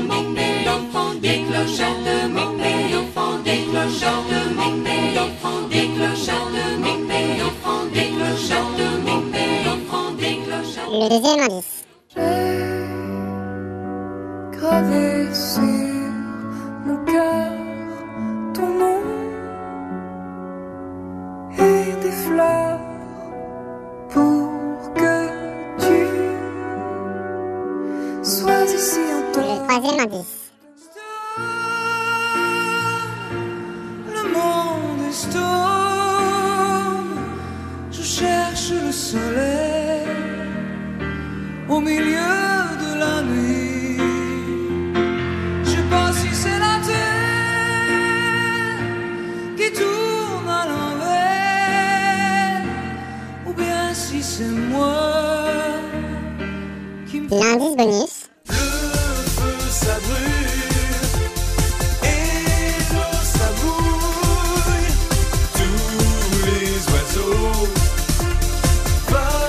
de. Le sur mon cœur ton nom et des fleurs sois ici en Le temps. troisième indice. Le monde est storm. Je cherche le soleil au milieu de la nuit. Je pas si c'est la terre qui tourne à l'envers ou bien si c'est moi qui me L'indice bonus.